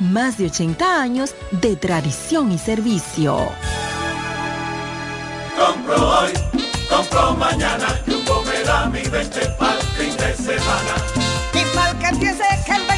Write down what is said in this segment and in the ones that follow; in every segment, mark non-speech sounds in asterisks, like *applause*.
más de 80 años de tradición y servicio. Compro hoy, compro mañana, Jumbo me da mi 20 para fin de semana. Y mal que empiece que el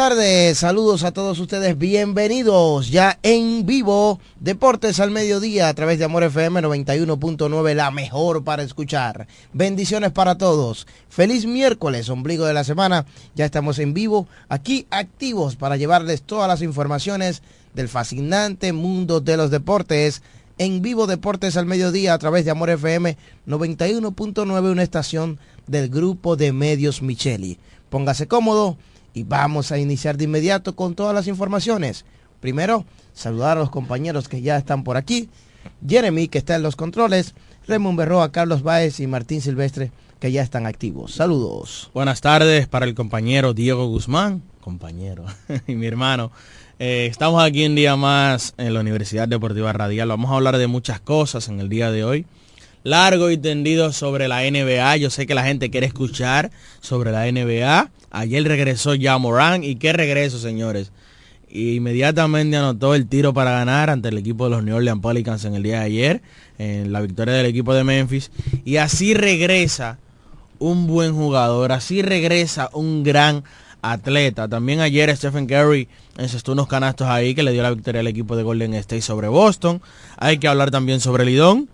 Tardes, saludos a todos ustedes, bienvenidos ya en vivo, Deportes al Mediodía a través de Amor FM 91.9, la mejor para escuchar. Bendiciones para todos, feliz miércoles, ombligo de la semana, ya estamos en vivo, aquí activos para llevarles todas las informaciones del fascinante mundo de los deportes. En vivo Deportes al Mediodía a través de Amor FM 91.9, una estación del grupo de medios Micheli. Póngase cómodo y vamos a iniciar de inmediato con todas las informaciones. Primero, saludar a los compañeros que ya están por aquí. Jeremy, que está en los controles. Raymond Berroa, Carlos Báez y Martín Silvestre, que ya están activos. Saludos. Buenas tardes para el compañero Diego Guzmán, compañero, *laughs* y mi hermano. Eh, estamos aquí un día más en la Universidad Deportiva Radial. Vamos a hablar de muchas cosas en el día de hoy. Largo y tendido sobre la NBA. Yo sé que la gente quiere escuchar sobre la NBA. Ayer regresó ya Morán. ¿Y qué regreso, señores? inmediatamente anotó el tiro para ganar ante el equipo de los New Orleans Pelicans en el día de ayer, en la victoria del equipo de Memphis. Y así regresa un buen jugador, así regresa un gran atleta. También ayer Stephen Curry encestó unos canastos ahí que le dio la victoria al equipo de Golden State sobre Boston. Hay que hablar también sobre Lidón.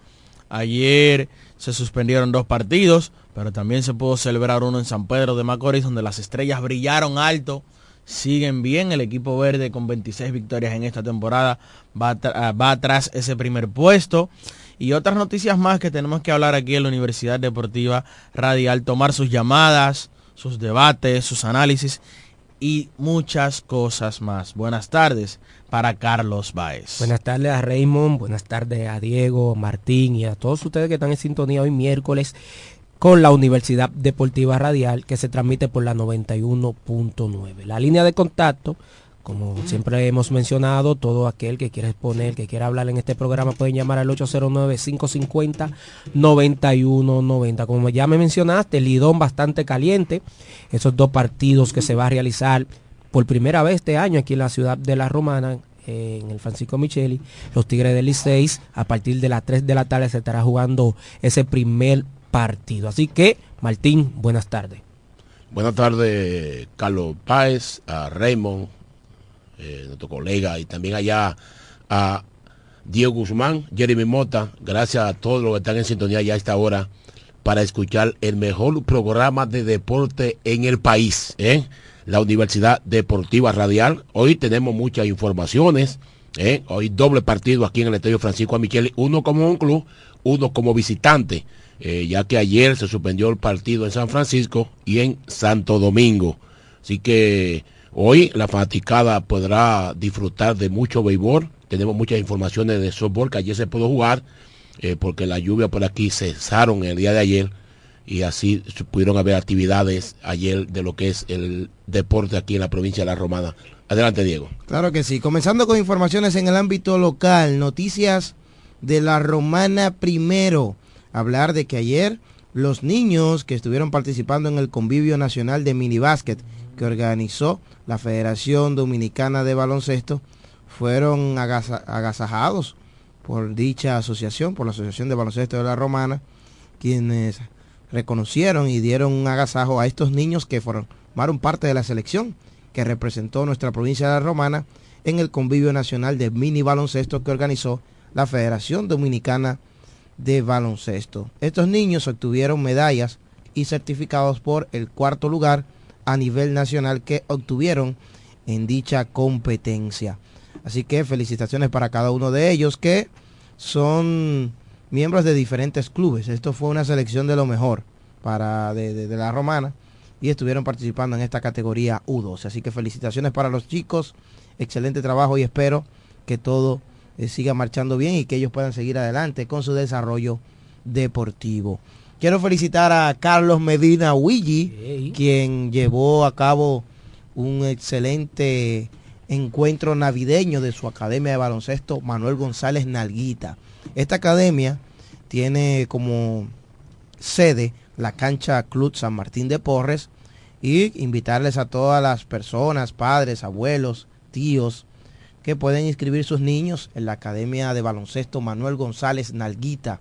Ayer se suspendieron dos partidos, pero también se pudo celebrar uno en San Pedro de Macorís, donde las estrellas brillaron alto, siguen bien. El equipo verde con 26 victorias en esta temporada va, ah, va atrás ese primer puesto. Y otras noticias más que tenemos que hablar aquí en la Universidad Deportiva Radial, tomar sus llamadas, sus debates, sus análisis y muchas cosas más. Buenas tardes para Carlos Baez. Buenas tardes a Raymond, buenas tardes a Diego, Martín y a todos ustedes que están en sintonía hoy miércoles con la Universidad Deportiva Radial que se transmite por la 91.9. La línea de contacto, como siempre hemos mencionado, todo aquel que quiera exponer, que quiera hablar en este programa pueden llamar al 809-550-9190. Como ya me mencionaste, Lidón bastante caliente, esos dos partidos que se va a realizar por primera vez este año aquí en la ciudad de La Romana, en el Francisco Micheli, los Tigres del Liceis, a partir de las 3 de la tarde se estará jugando ese primer partido. Así que, Martín, buenas tardes. Buenas tardes, Carlos Páez, a Raymond, eh, nuestro colega, y también allá a Diego Guzmán, Jeremy Mota. Gracias a todos los que están en sintonía ya a esta hora para escuchar el mejor programa de deporte en el país, ¿eh? la Universidad Deportiva Radial. Hoy tenemos muchas informaciones. ¿eh? Hoy doble partido aquí en el Estadio Francisco Micheli, uno como un club, uno como visitante. Eh, ya que ayer se suspendió el partido en San Francisco y en Santo Domingo. Así que hoy la fanaticada podrá disfrutar de mucho béisbol. Tenemos muchas informaciones de softball que ayer se pudo jugar eh, porque la lluvia por aquí cesaron el día de ayer y así pudieron haber actividades ayer de lo que es el deporte aquí en la provincia de La Romana. Adelante, Diego. Claro que sí. Comenzando con informaciones en el ámbito local, noticias de La Romana primero hablar de que ayer los niños que estuvieron participando en el convivio nacional de minibásquet que organizó la Federación Dominicana de Baloncesto fueron agasajados por dicha asociación, por la Asociación de Baloncesto de la Romana, quienes reconocieron y dieron un agasajo a estos niños que formaron parte de la selección que representó nuestra provincia de la Romana en el convivio nacional de mini baloncesto que organizó la Federación Dominicana de baloncesto. Estos niños obtuvieron medallas y certificados por el cuarto lugar a nivel nacional que obtuvieron en dicha competencia. Así que felicitaciones para cada uno de ellos que son miembros de diferentes clubes. Esto fue una selección de lo mejor para de, la romana y estuvieron participando en esta categoría U12. Así que felicitaciones para los chicos, excelente trabajo y espero que todo eh, siga marchando bien y que ellos puedan seguir adelante con su desarrollo deportivo. Quiero felicitar a Carlos Medina Willy, quien llevó a cabo un excelente encuentro navideño de su academia de baloncesto Manuel González Nalguita. Esta academia tiene como sede la cancha Club San Martín de Porres y invitarles a todas las personas, padres, abuelos, tíos, que pueden inscribir sus niños en la Academia de Baloncesto Manuel González Nalguita,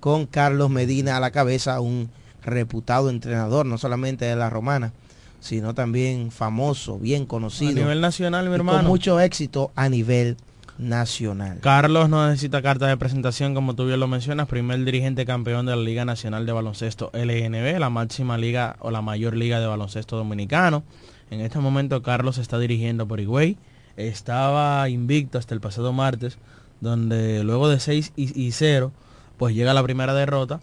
con Carlos Medina a la cabeza, un reputado entrenador, no solamente de la romana, sino también famoso, bien conocido. A nivel nacional, mi y hermano. Con mucho éxito a nivel nacional. Carlos no necesita carta de presentación, como tú bien lo mencionas, primer dirigente campeón de la Liga Nacional de Baloncesto LNB, la máxima liga o la mayor liga de baloncesto dominicano. En este momento Carlos está dirigiendo por Higüey. Estaba invicto hasta el pasado martes, donde luego de 6 y 0, pues llega la primera derrota.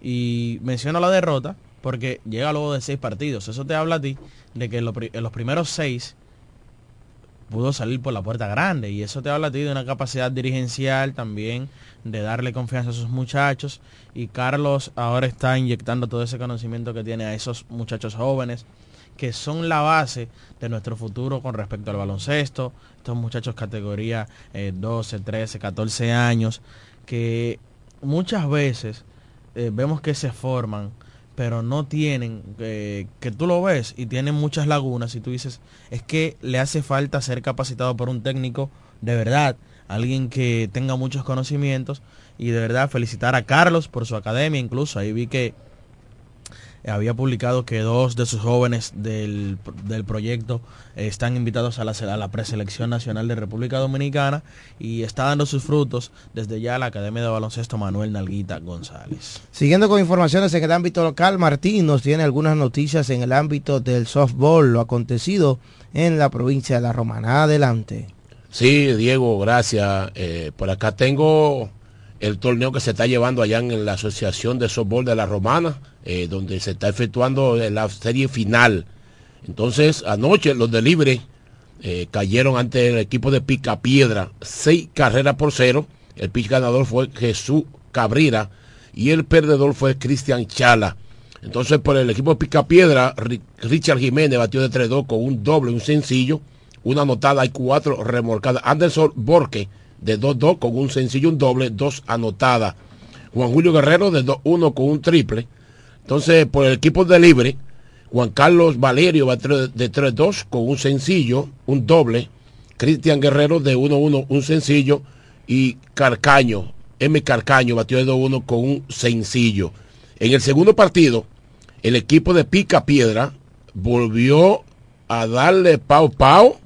Y menciono la derrota porque llega luego de 6 partidos. Eso te habla a ti de que en los primeros 6 pudo salir por la puerta grande y eso te habla a ti de una capacidad dirigencial también de darle confianza a sus muchachos y Carlos ahora está inyectando todo ese conocimiento que tiene a esos muchachos jóvenes que son la base de nuestro futuro con respecto al baloncesto, estos muchachos categoría 12, 13, 14 años que muchas veces eh, vemos que se forman pero no tienen, eh, que tú lo ves y tienen muchas lagunas y tú dices, es que le hace falta ser capacitado por un técnico de verdad, alguien que tenga muchos conocimientos y de verdad felicitar a Carlos por su academia, incluso ahí vi que había publicado que dos de sus jóvenes del, proyecto están invitados a la, a la, preselección nacional de República Dominicana y está dando sus frutos desde ya la Academia de Baloncesto Manuel Nalguita González. Siguiendo con informaciones en el ámbito local, Martín nos tiene algunas noticias en el ámbito del softball, lo acontecido en la provincia de La Romana. Adelante. Sí, Diego, gracias. Eh, por acá tengo el torneo que se está llevando allá en la Asociación de Softball de la Romana, eh, donde se está efectuando la serie final. Entonces, anoche los de Libre eh, cayeron ante el equipo de Pica Piedra, seis carreras por cero. El pitch ganador fue Jesús Cabrera y el perdedor fue Cristian Chala. Entonces, por el equipo de Pica Piedra, Richard Jiménez batió de 3-2 con un doble, un sencillo, una anotada y cuatro remolcadas. Anderson Borque de 2-2 con un sencillo, un doble, dos anotadas. Juan Julio Guerrero de 2-1 con un triple. Entonces, por el equipo de libre, Juan Carlos Valerio va de 3-2 con un sencillo, un doble. Cristian Guerrero de 1-1, un sencillo. Y Carcaño, M. Carcaño batió de 2-1 con un sencillo. En el segundo partido, el equipo de Pica Piedra volvió a darle pau pau,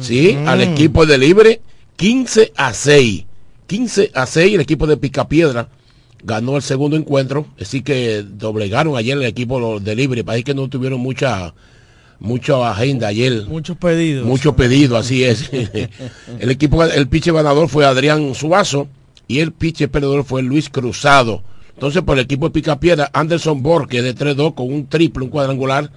¿sí? Al equipo de libre 15 a 6. 15 a 6 el equipo de Picapiedra ganó el segundo encuentro, así que doblegaron ayer el equipo de Libre, parece que no tuvieron mucha mucha agenda ayer. Muchos pedidos. Muchos pedidos, así es. *laughs* *laughs* el equipo, el piche ganador fue Adrián Suazo y el piche perdedor fue Luis Cruzado. Entonces, por el equipo de Picapiedra, Anderson Borque de 3-2 con un triple, un cuadrangular,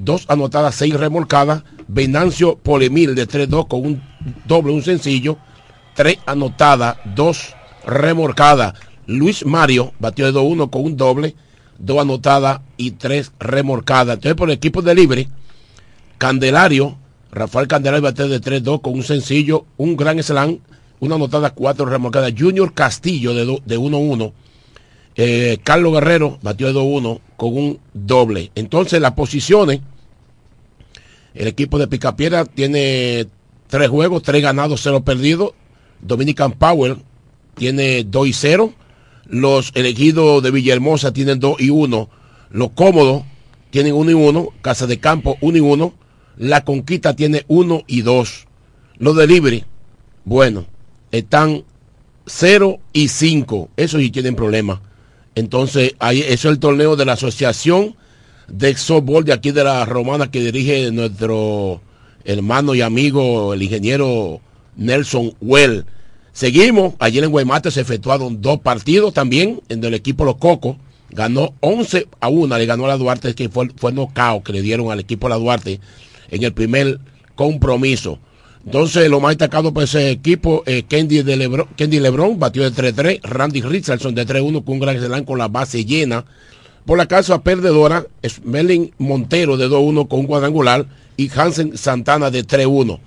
dos anotadas, seis remolcadas. Venancio Polemil de 3-2 con un doble, un sencillo, tres anotadas, dos remolcadas. Luis Mario batió de 2-1 con un doble, dos anotadas y tres remolcadas. Entonces por el equipo de libre, Candelario, Rafael Candelario batió de 3-2 con un sencillo, un gran slam, una anotada, cuatro remolcadas. Junior Castillo de 1-1. Eh, Carlos Guerrero batió de 2-1 con un doble. Entonces las posiciones, el equipo de Picapiedra tiene tres juegos, tres ganados, cero perdidos. Dominican Power tiene 2 y 0. Los elegidos de Villahermosa tienen 2 y 1. Los cómodos tienen 1 y 1. Casa de Campo 1 y 1. La Conquista tiene 1 y 2. Los de Libre, bueno, están 0 y 5. Eso sí tienen problemas. Entonces, ahí, eso es el torneo de la Asociación de Softball de aquí de la Romana que dirige nuestro hermano y amigo, el ingeniero Nelson Well. Seguimos, ayer en Guaymate se efectuaron dos partidos también, en el equipo Los Cocos ganó 11 a 1, le ganó a la Duarte, que fue, fue nocao que le dieron al equipo La Duarte en el primer compromiso. Entonces, lo más destacado por ese equipo, eh, Kendy, de Lebron, Kendy Lebron batió de 3-3, Randy Richardson de 3-1 con un gran slam con la base llena. Por la casa perdedora, Smelling Montero de 2-1 con un cuadrangular y Hansen Santana de 3-1.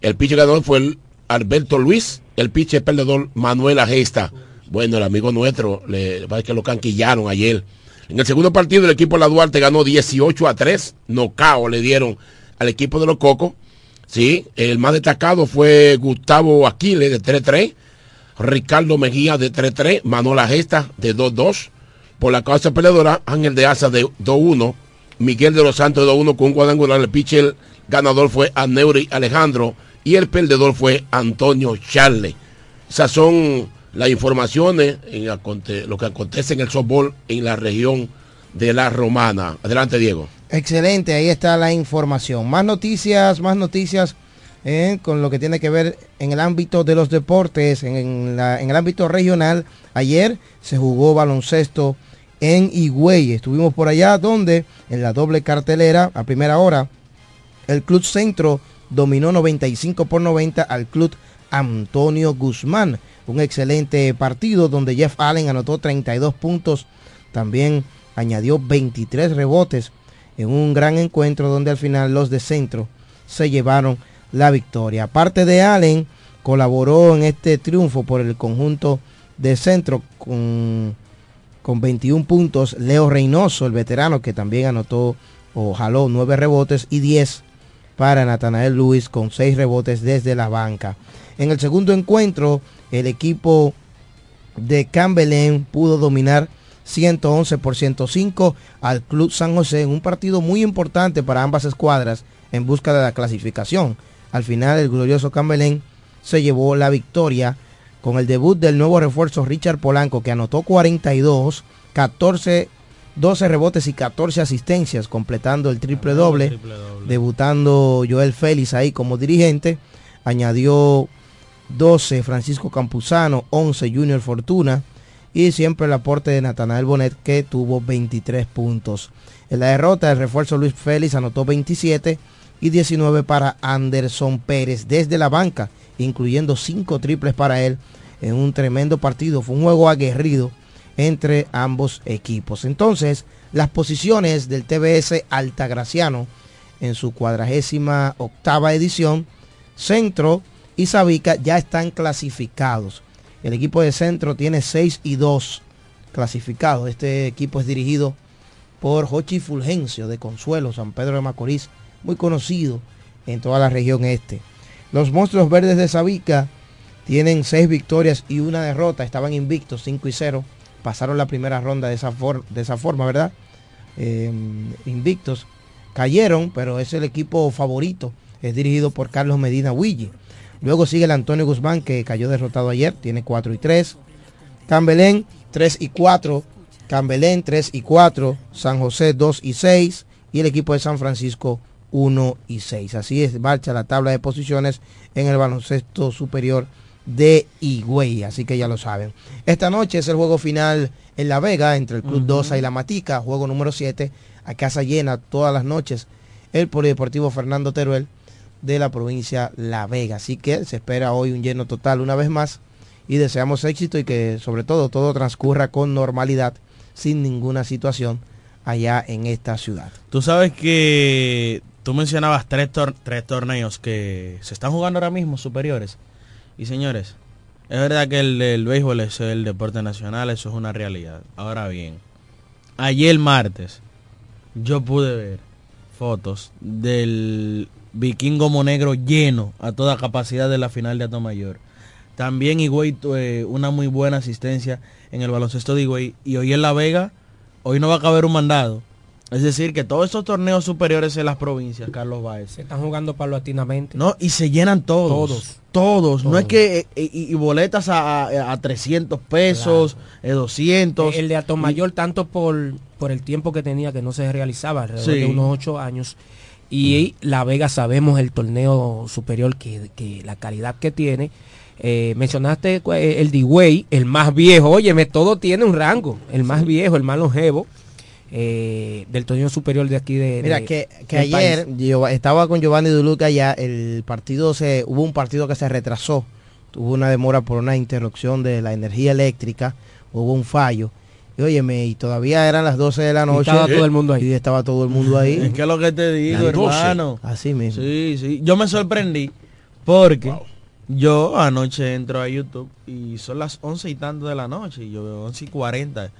El pitcher ganador fue el Alberto Luis, el pitcher perdedor Manuel Agesta. Bueno, el amigo nuestro, le parece que lo canquillaron ayer. En el segundo partido, el equipo de la Duarte ganó 18 a 3. Nocao le dieron al equipo de los Cocos. Sí, el más destacado fue Gustavo Aquiles de 3-3. Ricardo Mejía de 3-3. Manuel Agesta de 2-2. Por la causa peleadora, Ángel de Asa de 2-1. Miguel de los Santos 2-1 con un cuadrangular. El pitcher ganador fue Aneuri Alejandro y el perdedor fue Antonio Charle. Esas son las informaciones en lo que acontece en el softball en la región de la Romana. Adelante, Diego. Excelente, ahí está la información. Más noticias, más noticias eh, con lo que tiene que ver en el ámbito de los deportes, en, en el ámbito regional. Ayer se jugó baloncesto en Higüey. Estuvimos por allá donde en la doble cartelera a primera hora el Club Centro dominó 95 por 90 al Club Antonio Guzmán. Un excelente partido donde Jeff Allen anotó 32 puntos. También añadió 23 rebotes en un gran encuentro donde al final los de Centro se llevaron la victoria. Aparte de Allen, colaboró en este triunfo por el conjunto de Centro con con 21 puntos. Leo Reynoso, el veterano, que también anotó o jaló 9 rebotes y 10 para Natanael Luis con 6 rebotes desde la banca. En el segundo encuentro, el equipo de Campbell pudo dominar 111 por 105 al Club San José en un partido muy importante para ambas escuadras en busca de la clasificación. Al final el glorioso Campbell se llevó la victoria con el debut del nuevo refuerzo Richard Polanco, que anotó 42, 14, 12 rebotes y 14 asistencias, completando el triple doble, debutando Joel Félix ahí como dirigente, añadió 12 Francisco Campuzano, 11 Junior Fortuna y siempre el aporte de Natanael Bonet que tuvo 23 puntos. En la derrota el refuerzo Luis Félix anotó 27 y 19 para Anderson Pérez desde la banca, incluyendo 5 triples para él en un tremendo partido. Fue un juego aguerrido entre ambos equipos. Entonces, las posiciones del TBS Altagraciano en su cuadragésima octava edición, Centro y Sabica ya están clasificados. El equipo de Centro tiene 6 y 2 clasificados. Este equipo es dirigido por Jochi Fulgencio de Consuelo, San Pedro de Macorís, muy conocido en toda la región este. Los monstruos verdes de Sabica tienen seis victorias y una derrota. Estaban invictos 5 y 0. Pasaron la primera ronda de esa, de esa forma, ¿verdad? Em, invictos. Cayeron, pero es el equipo favorito. Es dirigido por Carlos Medina Willi. Luego sigue el Antonio Guzmán, que cayó derrotado ayer. Tiene 4 y 3. Cambelén 3 y 4. Cambelén 3 y 4. San José 2 y 6. Y el equipo de San Francisco 1 y 6. Así es, marcha la tabla de posiciones en el baloncesto superior de Higüey, así que ya lo saben. Esta noche es el juego final en La Vega entre el Club Dosa y la Matica, juego número 7, a casa llena todas las noches, el Polideportivo Fernando Teruel de la provincia La Vega. Así que se espera hoy un lleno total una vez más y deseamos éxito y que sobre todo todo transcurra con normalidad, sin ninguna situación allá en esta ciudad. Tú sabes que tú mencionabas tres, tres torneos que se están jugando ahora mismo superiores. Y señores, es verdad que el, el béisbol es el deporte nacional, eso es una realidad. Ahora bien, ayer martes yo pude ver fotos del vikingo monegro lleno a toda capacidad de la final de Atomayor. También Higüey eh, una muy buena asistencia en el baloncesto de Higüey. Y hoy en La Vega, hoy no va a caber un mandado. Es decir, que todos estos torneos superiores en las provincias, Carlos Báez. Se están jugando paulatinamente. No, y se llenan todos. Todos. Todos. No es que. Eh, eh, y, boletas a, a, 300 pesos, 200. Eh, el de Atomayor, tanto por, por el tiempo que tenía que no se realizaba, alrededor de unos 8 años. Y La Vega sabemos el torneo superior, que, que la calidad que tiene. mencionaste el D-Way, el más viejo. Óyeme, todo tiene un rango. El más viejo, el más longevo eh, del torneo superior de aquí de Mira, que, ayer yo estaba con Giovanni Duluca ya, el partido se, hubo un partido que se retrasó, tuvo una demora por una interrupción de la energía eléctrica, hubo un fallo. Y óyeme, y todavía eran las 12 de la noche. Y estaba todo el mundo ahí. Y estaba todo el mundo ahí. Es que lo que te digo, hermano. Así mismo. Sí, sí. Yo me sorprendí porque yo anoche entro a YouTube y son las 11 y tanto de la noche. Y yo veo 11 y 40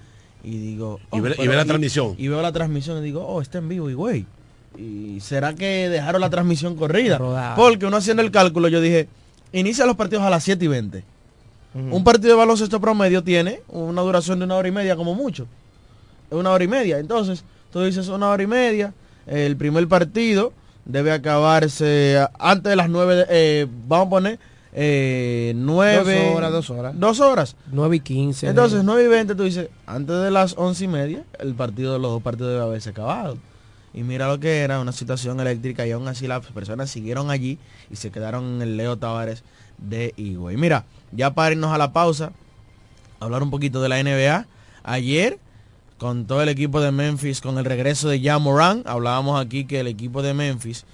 y digo... y, ve, oh, la transmisión. Y veo la transmisión y digo, oh, está en vivo y güey. ¿Y será que dejaron la transmisión corrida? Porque uno haciendo el cálculo yo dije, inicia los partidos a las 7 y 20. Un partido de baloncesto promedio tiene una duración de una hora y media como mucho. Una hora y media. Entonces, tú dices una hora y media, el primer partido debe acabarse antes de las nueve, de- eh, vamos a poner eh, nueve... Dos horas, dos horas. Dos horas. 9 y 15. Entonces, 9 y 20, tú dices, antes de las once y media, el partido de los dos partidos debe haberse acabado. Y mira lo que era, una situación eléctrica y aún así las personas siguieron allí y se quedaron en el Leo Tavares de Higüey. Mira, ya para irnos a la pausa, hablar un poquito de la NBA. Ayer, con todo el equipo de Memphis, con el regreso de Ja Morant, hablábamos aquí que el equipo de Memphis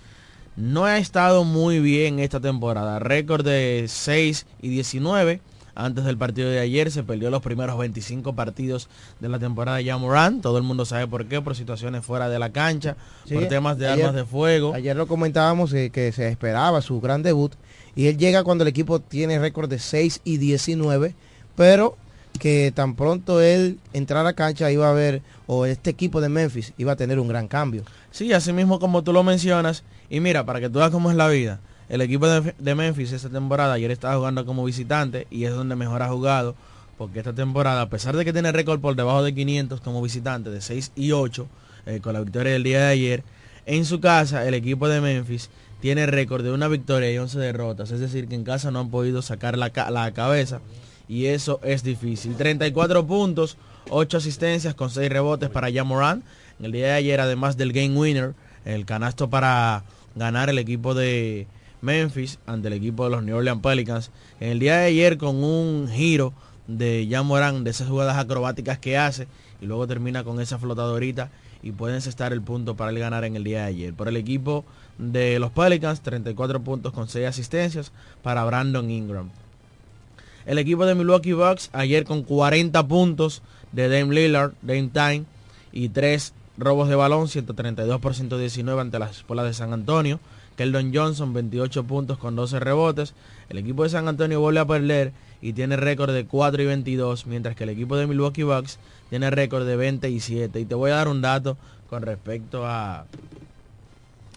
no ha estado muy bien esta temporada. Récord de 6 y 19. Antes del partido de ayer se perdió los primeros 25 partidos de la temporada de Morant. Todo el mundo sabe por qué, por situaciones fuera de la cancha, Sí, por temas de ayer- armas de fuego. Ayer lo comentábamos eh, que se esperaba su gran debut y él llega cuando el equipo tiene récord de 6 y 19, pero que tan pronto él entrara a cancha iba a ver, o este equipo de Memphis iba a tener un gran cambio. Sí, así mismo como tú lo mencionas. Y mira, para que tú veas cómo es la vida. El equipo de, Memphis esta temporada ayer estaba jugando como visitante y es donde mejor ha jugado. Porque esta temporada, a pesar de que tiene récord por debajo de 500 como visitante, de 6 y 8, eh, con la victoria del día de ayer, en su casa el equipo de Memphis tiene récord de una victoria y 11 derrotas. Es decir, que en casa no han podido sacar la, la cabeza y eso es difícil. 34 puntos, 8 asistencias con 6 rebotes para Jamoran. En el día de ayer, además del game winner, el canasto para ganar el equipo de Memphis ante el equipo de los New Orleans Pelicans. En el día de ayer con un giro de Jamoran, de esas jugadas acrobáticas que hace y luego termina con esa flotadorita y pueden estar el punto para el ganar en el día de ayer. Por el equipo de los Pelicans, 34 puntos con 6 asistencias para Brandon Ingram. El equipo de Milwaukee Bucks ayer con 40 puntos de Dame Lillard, Dame Time y 3 robos de balón, 132 por 119 ante las espuelas de San Antonio. Keldon Johnson 28 puntos con 12 rebotes. El equipo de San Antonio vuelve a perder y tiene récord de 4 y 22, mientras que el equipo de Milwaukee Bucks tiene récord de 27. Y te voy a dar un dato con respecto a,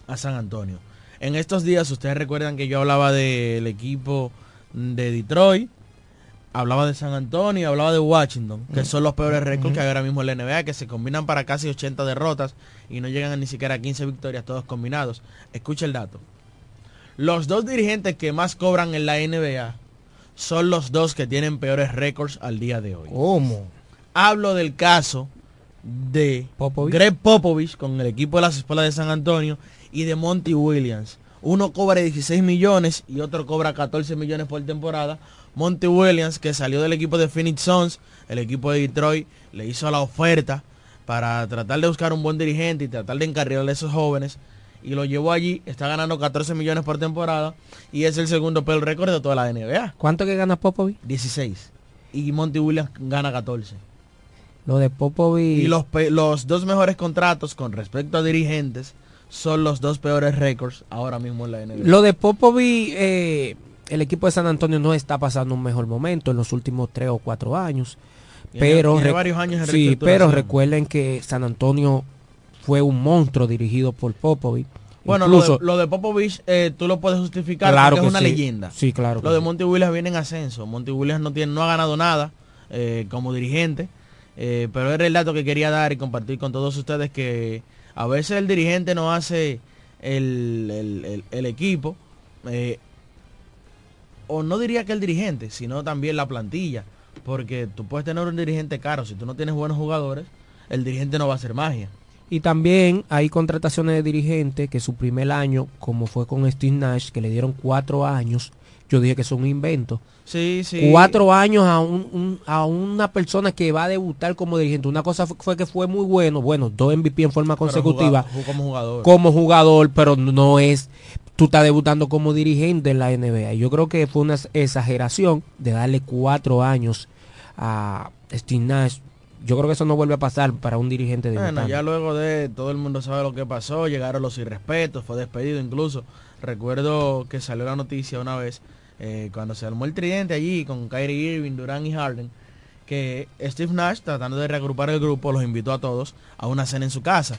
a San Antonio. En estos días ustedes recuerdan que yo hablaba del equipo de Detroit, hablaba de San Antonio, hablaba de Washington, que son los peores récords que hay ahora mismo en la NBA, que se combinan para casi 80 derrotas y no llegan a ni siquiera a 15 victorias todos combinados. Escucha el dato. Los dos dirigentes que más cobran en la NBA son los dos que tienen peores récords al día de hoy. ¿Cómo? Hablo del caso de Greg Popovich con el equipo de las escuelas de San Antonio y de Monty Williams. Uno cobra 16 millones y otro cobra 14 millones por temporada. Monty Williams, que salió del equipo de Phoenix Suns, el equipo de Detroit, le hizo la oferta para tratar de buscar un buen dirigente y tratar de encarrilar a esos jóvenes. Y lo llevó allí, está ganando 14 millones por temporada y es el segundo peor récord de toda la NBA. ¿Cuánto que gana Popovich? 16. Y Monty Williams gana 14. Lo de Popovich. Y los, los dos mejores contratos con respecto a dirigentes son los dos peores récords ahora mismo en la NBA. Lo de Popovich, eh, el equipo de San Antonio no está pasando un mejor momento en los últimos tres o cuatro años. Pero tiene re- varios años en sí, pero recuerden que San Antonio fue un monstruo dirigido por Popovich. Bueno, Incluso, lo, de, lo de Popovich eh, tú lo puedes justificar Claro porque es una sí. leyenda. Sí, claro Lo de sí. Monty Williams viene en ascenso. Monty Williams no, tiene, no ha ganado nada eh, como dirigente. eh, pero era el dato que quería dar y compartir con todos ustedes que a veces el dirigente no hace el, el- el- el equipo. O no diría que el dirigente, sino también la plantilla. Porque tú puedes tener un dirigente caro. Si tú no tienes buenos jugadores, el dirigente no va a hacer magia. Y también hay contrataciones de dirigentes que su primer año, como fue con Steve Nash, que le dieron cuatro años, yo dije que es un invento. Sí, sí. Cuatro años a, un, un- a una persona que va a debutar como dirigente. Una cosa fue, fue que fue muy bueno, bueno, dos MVP en forma consecutiva como jugador. como jugador, pero no es, tú estás debutando como dirigente en la NBA. Yo creo que fue una exageración de darle cuatro años a Steve Nash. Yo creo que eso no vuelve a pasar para un dirigente Bueno, debutante. ya luego de todo el mundo sabe lo que pasó, llegaron los irrespetos, fue despedido incluso. Recuerdo que salió la noticia una vez eh, cuando se armó el tridente allí con Kyrie Irving, Durant y Harden, que Steve Nash, tratando de reagrupar el grupo, los invitó a todos a una cena en su casa.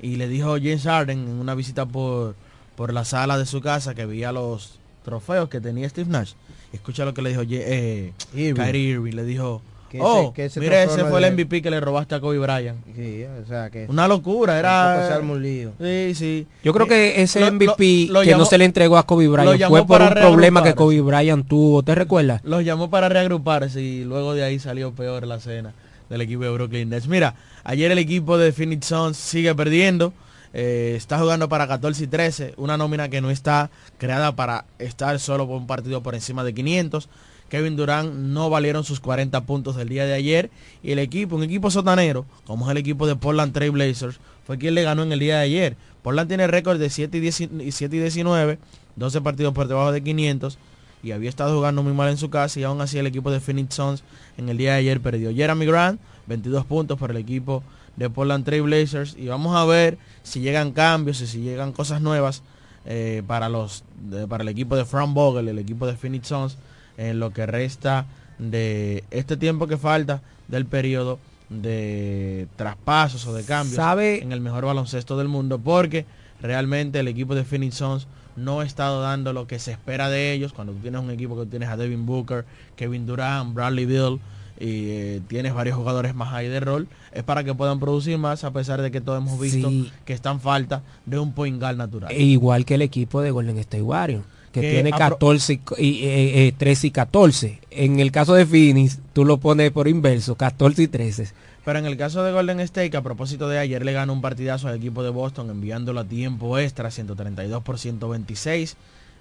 Y le dijo James Harden en una visita por, por la sala de su casa que veía los trofeos que tenía Steve Nash. Escucha lo que le dijo eh, Irving. Kyrie Irving. Le dijo, Que oh, ese- que ese mira, ese fue el de- MVP que le robaste a Kobe Bryant. Sí, o sea que... Una locura, era... un lío. Sí, sí. Yo creo que ese Lo- MVP lo- lo que llamó- no se le entregó a Kobe Bryant fue por un problema que. Kobe Bryant tuvo. ¿Te recuerdas? Los llamó para reagruparse y luego de ahí salió peor la cena del equipo de Brooklyn Nets. Mira, ayer el equipo de Phoenix Suns sigue perdiendo. Eh, está jugando para 14 y 13, una nómina que no está creada para estar solo por un partido por encima de 500. Kevin Durant no valieron sus 40 puntos del día de ayer y el equipo, un equipo sotanero, como es el equipo de Portland Trail Blazers, fue quien le ganó en el día de ayer. Portland tiene récord de 7 y, 10 y 7 y 19, 12 partidos por debajo de 500 y había estado jugando muy mal en su casa y aún así el equipo de Phoenix Suns en el día de ayer perdió. Jeremy Grant, 22 puntos para el equipo de Portland Trail Blazers y vamos a ver si llegan cambios y si llegan cosas nuevas eh, para los de- para el equipo de Frank Vogel, el equipo de Phoenix Suns en lo que resta de este tiempo que falta del periodo de traspasos o de cambios ¿Sabe? en el mejor baloncesto del mundo porque realmente el equipo de Phoenix Suns no ha estado dando lo que se espera de ellos cuando tú tienes un equipo que tienes a Devin Booker, Kevin Durant, Bradley Bill y eh, tienes varios jugadores más ahí de rol, es para que puedan producir más a pesar de que todos hemos visto Sí. que están falta de un point guard natural. E igual que el equipo de Golden State Warriors, que, Que tiene apro- 14 y, eh, eh, 13 y 14. En el caso de Phoenix, tú lo pones por inverso, 14 y 13. Pero en el caso de Golden State, que a propósito de ayer le ganó un partidazo al equipo de Boston enviándolo a tiempo extra, 132 por 126.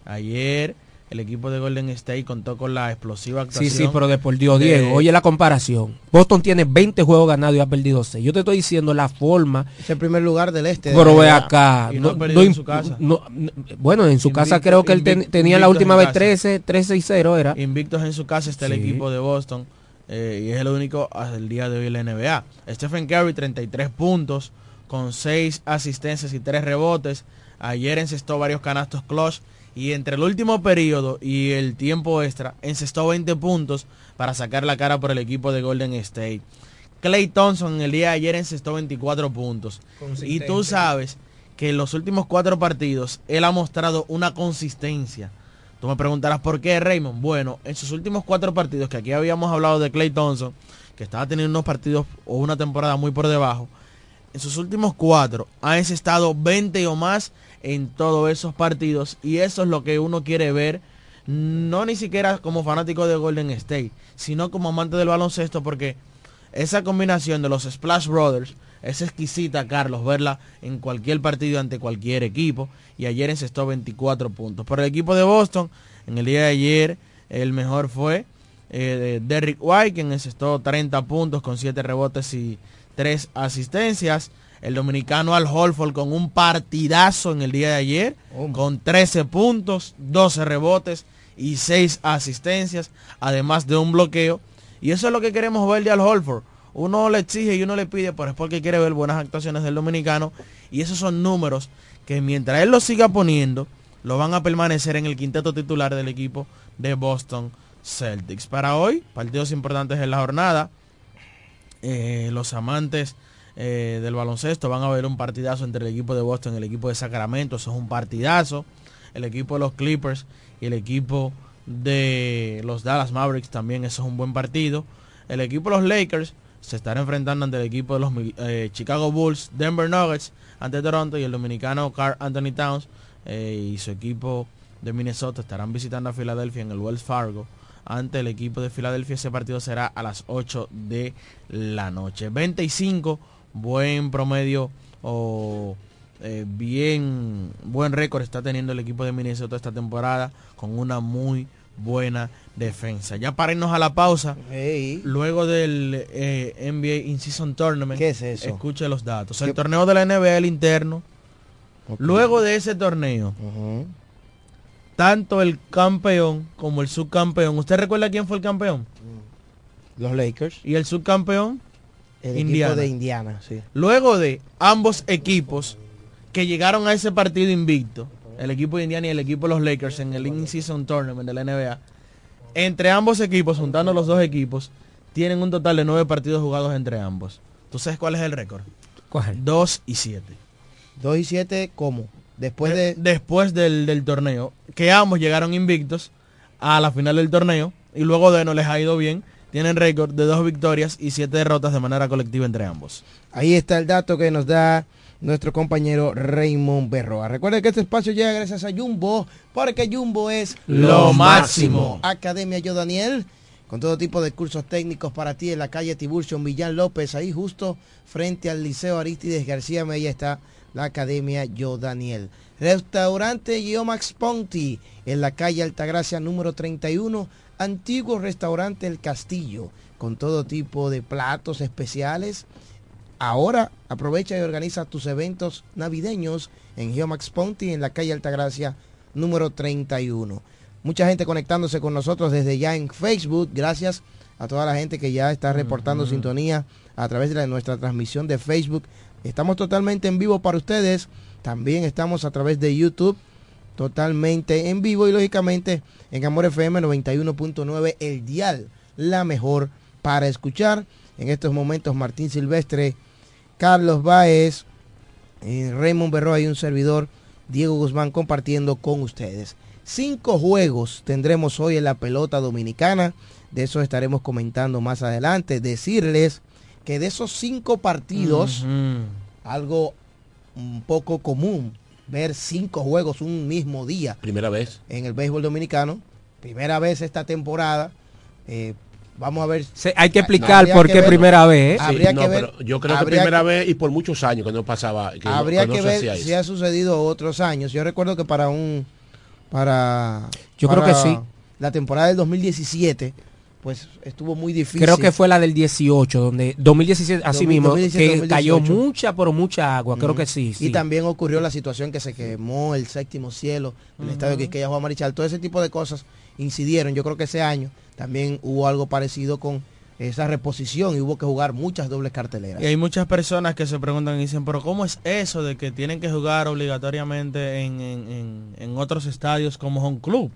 Ayer el equipo de Golden State contó con la explosiva Sí, actuación. sí, pero de por Dios, de- Diego, oye la comparación. Boston tiene 20 juegos ganados y ha perdido 6. Yo te estoy diciendo la forma. Es el primer lugar del este. de Pero la ve acá. Y no perdido en su casa. no- no- bueno, en su casa creo que él ten- invicto- tenía la última vez casa. 13, 13 y 0 era. Invictos en su casa está el Sí. equipo de Boston eh, y es el único hasta el día de hoy en la NBA. Stephen Curry 33 puntos con 6 asistencias y 3 rebotes. Ayer encestó varios canastos clutch y entre el último periodo y el tiempo extra encestó 20 puntos para sacar la cara por el equipo de Golden State. Clay Thompson en el día de ayer encestó 24 puntos. Y tú sabes que en los últimos cuatro partidos él ha mostrado una consistencia. Tú me preguntarás por qué Raymond. Bueno, en sus últimos cuatro partidos, que aquí habíamos hablado de Clay Thompson, que estaba teniendo unos partidos o una temporada muy por debajo, en sus últimos cuatro ha estado 20 o más en todos esos partidos y eso es lo que uno quiere ver, no ni siquiera como fanático de Golden State, sino como amante del baloncesto porque esa combinación de los Splash Brothers es exquisita, Carlos, verla en cualquier partido ante cualquier equipo. Y ayer encestó 24 puntos. Por el equipo de Boston, en el día de ayer, el mejor fue eh, Derrick White, quien encestó 30 puntos con 7 rebotes y 3 asistencias. El dominicano Al Holford con un partidazo en el día de ayer, con 13 puntos, 12 rebotes y 6 asistencias, además de un bloqueo. Y eso es lo que queremos ver de Al Holford. Uno le exige y uno le pide, pero es porque quiere ver buenas actuaciones del dominicano. Y esos son números que mientras él los siga poniendo, lo van a permanecer en el quinteto titular del equipo de Boston Celtics. Para hoy, partidos importantes en la jornada. Eh, los amantes eh, del baloncesto van a ver un partidazo entre el equipo de Boston y el equipo de Sacramento. Eso es un partidazo. El equipo de los Clippers y el equipo de los Dallas Mavericks también. Eso es un buen partido. El equipo de los Lakers se estará enfrentando ante el equipo de los eh, Chicago Bulls, Denver Nuggets ante Toronto y el dominicano Carl Anthony Towns eh, y su equipo de Minnesota estarán visitando a Filadelfia en el Wells Fargo ante el equipo de Filadelfia. Ese partido será a las 8 de la noche. 25, buen promedio o eh, bien buen récord está teniendo el equipo de Minnesota esta temporada con una muy buena defensa. Ya para irnos a la pausa, luego del eh, NBA In-Season Tournament, ¿Qué es eso? escuche los datos. El ¿Qué? torneo de la NBA, el interno, luego de ese torneo, tanto el campeón como el subcampeón, ¿usted recuerda quién fue el campeón? Los Lakers. ¿Y el subcampeón? El Indiana. equipo de Indiana, sí. Luego de ambos equipos que llegaron a ese partido invicto, el equipo de Indiana y el equipo de los Lakers en el In-Season Tournament de la NBA, entre ambos equipos, juntando los dos equipos, tienen un total de nueve partidos jugados entre ambos. ¿Tú sabes cuál es el récord? ¿Cuál? 2 y 7. 2 y 7, ¿cómo? Después De- de... después del, del torneo, que ambos llegaron invictos a la final del torneo y luego de no les ha ido bien tienen récord de dos victorias y siete derrotas de manera colectiva entre ambos. Ahí está el dato que nos da nuestro compañero Raymond Berroa. Recuerden que este espacio llega gracias a Jumbo, porque Jumbo es lo máximo. Academia Yo Daniel, con todo tipo de cursos técnicos para ti en la calle Tiburcio Millán López, ahí justo frente al Liceo Aristides García Mella está la Academia Yo Daniel. Restaurante Geomax Ponti en la calle Altagracia número 31, antiguo restaurante El Castillo, con todo tipo de platos especiales. Ahora aprovecha y organiza tus eventos navideños en Geomax Ponti en la calle Altagracia número 31. Mucha gente conectándose con nosotros desde ya en Facebook. Gracias a toda la gente que ya está reportando sintonía a través de la- nuestra transmisión de Facebook. Estamos totalmente en vivo para ustedes. También estamos a través de YouTube totalmente en vivo y lógicamente en Amor FM 91.9 el dial, la mejor para escuchar. En estos momentos Martín Silvestre, Carlos Baez, eh, Raymond Berroa y un servidor, Diego Guzmán, compartiendo con ustedes. Cinco juegos tendremos hoy en la pelota dominicana. De eso estaremos comentando más adelante. Decirles que de esos cinco partidos, algo un poco común, ver cinco juegos un mismo día Primera vez. en el béisbol dominicano. Primera vez esta temporada. Eh, vamos a ver. hay que explicar por qué primera vez, ¿eh? Sí, Habría no, que ver. pero yo creo que primera que- vez y por muchos años que no pasaba. Que no- Habría no que se hacía ver si ha sucedido otros años. Yo recuerdo que para un para Yo creo que sí. La temporada del 2017 pues estuvo muy difícil. Creo que fue la del 18, donde 2017, así 2017, mismo, 2017, que cayó 2018. mucha, pero mucha agua. Creo que sí. Y también ocurrió la situación que se quemó el séptimo cielo, el Ujú. estadio Quisqueya Juan Marichal, todo ese tipo de cosas incidieron. Yo creo que ese año también hubo algo parecido con esa reposición y hubo que jugar muchas dobles carteleras. Y hay muchas personas que se preguntan y dicen, pero ¿cómo es eso de que tienen que jugar obligatoriamente en, en- en- en otros estadios como Home Club?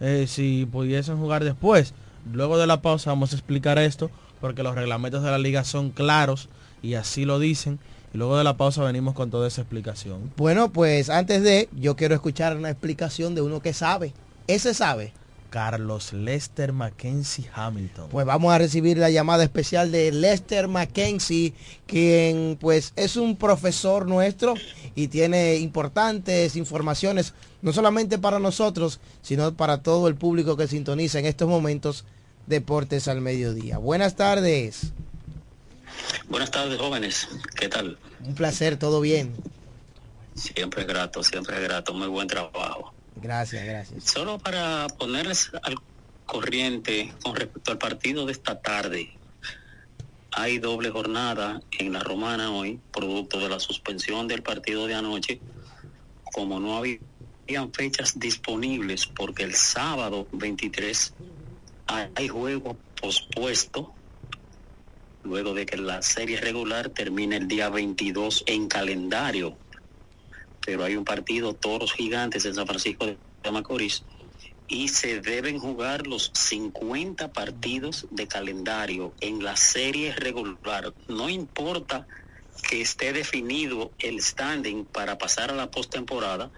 Eh, si pudiesen jugar después. Luego de la pausa vamos a explicar esto porque los reglamentos de la liga son claros y así lo dicen. Y luego de la pausa venimos con toda esa explicación. Bueno, pues antes de, yo quiero escuchar una explicación de uno que sabe. Ese sabe. Carlos Lester Mackenzie Hamilton. Pues vamos a recibir la llamada especial de Lester Mackenzie, quien pues es un profesor nuestro y tiene importantes informaciones, no solamente para nosotros, sino para todo el público que sintoniza en estos momentos Deportes al Mediodía. Buenas tardes. Buenas tardes, jóvenes. ¿Qué tal? Un placer, todo bien. Siempre es grato, siempre es grato. Muy buen trabajo. Gracias, gracias. Solo para ponerles al corriente con respecto al partido de esta tarde. Hay doble jornada en la romana hoy, producto de la suspensión del partido de anoche. Como no habían fechas disponibles, porque el sábado 23 hay hay juego pospuesto, luego de que la serie regular termine el día 22 en calendario. Pero hay un partido Toros Gigantes en San Francisco de Macorís y se deben jugar los 50 partidos de calendario en la serie regular. No importa que esté definido el standing para pasar a la postemporada,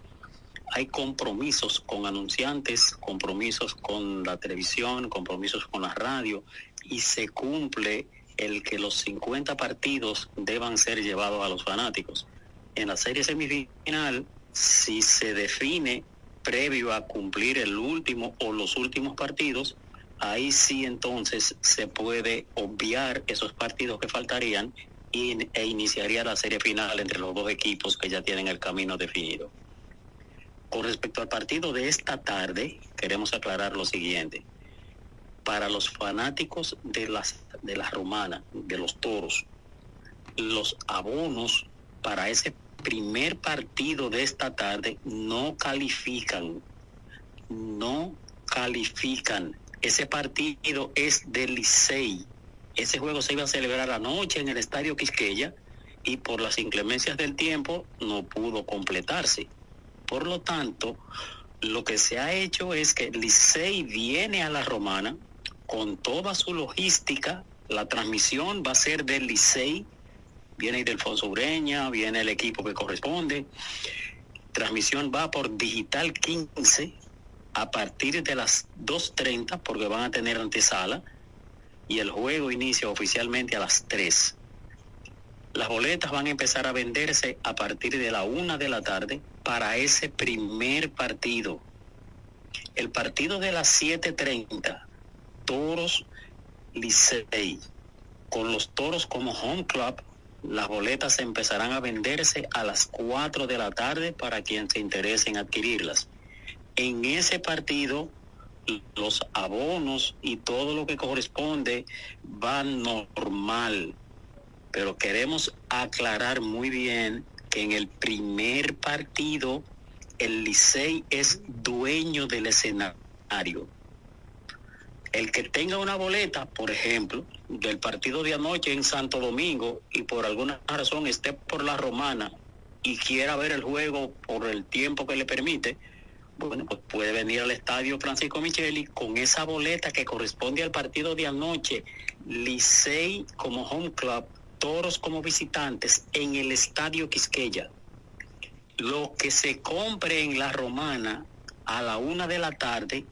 hay compromisos con anunciantes, compromisos con la televisión, compromisos con la radio y se cumple el que los 50 partidos deban ser llevados a los fanáticos. En la serie semifinal, si se define previo a cumplir el último o los últimos partidos, ahí sí entonces se puede obviar esos partidos que faltarían e iniciaría la serie final entre los dos equipos que ya tienen el camino definido. Con respecto al partido de esta tarde, queremos aclarar lo siguiente. Para los fanáticos de las de la romana, de los toros, los abonos para ese primer partido de esta tarde no califican. No califican. Ese partido es del Licey. Ese juego se iba a celebrar anoche en el Estadio Quisqueya y por las inclemencias del tiempo no pudo completarse. Por lo tanto, lo que se ha hecho es que Licey viene a la Romana con toda su logística. La transmisión va a ser del Licey. Viene Ildefonso Ureña, viene el equipo que corresponde. Transmisión va por Digital 15 a partir de las 2.30 porque van a tener antesala. y el juego inicia oficialmente a las 3. Las boletas van a empezar a venderse a partir de la una de la tarde para ese primer partido. El partido de las 7.30, Toros Licey, con los Toros como home club, las boletas empezarán a venderse a las 4 de la tarde para quien se interese en adquirirlas. En ese partido, los abonos y todo lo que corresponde van normal. Pero queremos aclarar muy bien que en el primer partido el Licey es dueño del escenario. El que tenga una boleta, por ejemplo, del partido de anoche en Santo Domingo y por alguna razón esté por la romana y quiera ver el juego por el tiempo que le permite, bueno, pues puede venir al estadio Francisco Micheli con esa boleta que corresponde al partido de anoche, Licey como home club, Toros como visitantes en el estadio Quisqueya. Lo que se compre en la romana a la una de la tarde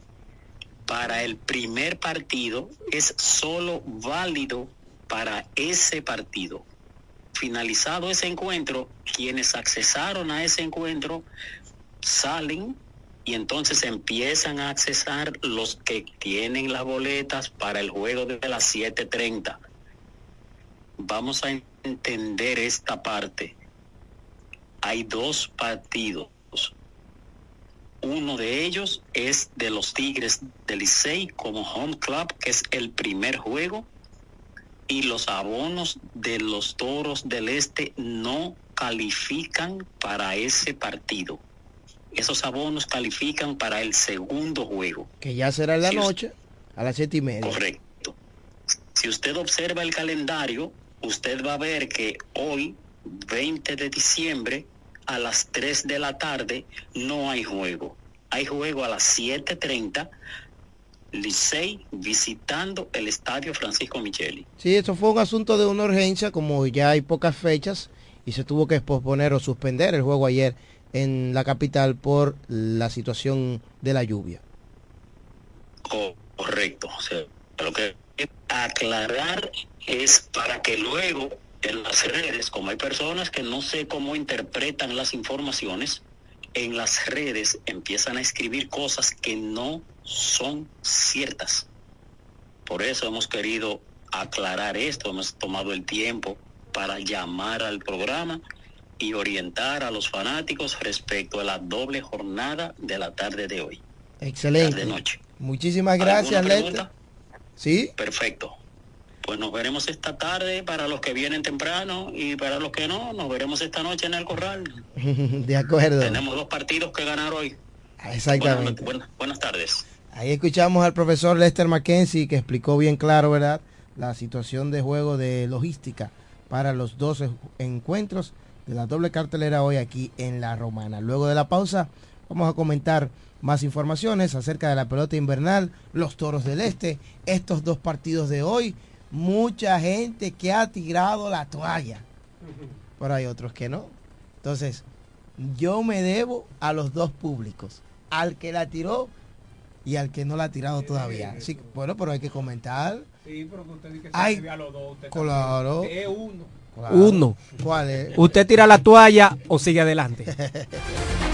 para el primer partido es solo válido para ese partido. Finalizado ese encuentro, quienes accesaron a ese encuentro salen y entonces empiezan a accesar los que tienen las boletas para el juego de las 7.30. Vamos a entender esta parte. Hay dos partidos uno de ellos es de los Tigres del Licey como home club, que es el primer juego. Y los abonos de los Toros del Este no califican para ese partido. Esos abonos califican para el segundo juego. Que ya será en la noche, a las siete y media. Correcto. Si usted observa el calendario, usted va a ver que hoy, 20 de diciembre, a las 3 de la tarde no hay juego. Hay juego a las 7.30, Licey visitando el estadio Francisco Micheli. Sí, eso fue un asunto de una urgencia, como ya hay pocas fechas y se tuvo que posponer o suspender el juego ayer en la capital por la situación de la lluvia. Correcto. O sea, lo que aclarar es para que luego en las redes, como hay personas que no sé cómo interpretan las informaciones, en las redes empiezan a escribir cosas que no son ciertas. Por eso hemos querido aclarar esto, hemos tomado el tiempo para llamar al programa y orientar a los fanáticos respecto a la doble jornada de la tarde de hoy. Excelente. Tarde noche. Muchísimas gracias. Sí. Perfecto. Pues nos veremos esta tarde para los que vienen temprano y para los que no, nos veremos esta noche en el corral. *laughs* De acuerdo. Tenemos dos partidos que ganar hoy. Exactamente. Buenas, buenas, tardes. Ahí escuchamos al profesor Lester Mackenzie que explicó bien claro, ¿verdad? La situación de juego de logística para los dos encuentros de la doble cartelera hoy aquí en La Romana. Luego de la pausa vamos a comentar más informaciones acerca de la pelota invernal, los toros del este, estos dos partidos de hoy mucha gente que ha tirado la toalla, pero hay otros que no. Entonces, yo me debo a los dos públicos, al que la tiró y al que no la ha tirado todavía. Sí, bueno, pero hay que comentar. Sí, pero usted dice que Ay, a los dos. claro. Es uno. Claro. Uno. ¿Cuál es? ¿Usted tira la toalla o sigue adelante? *laughs*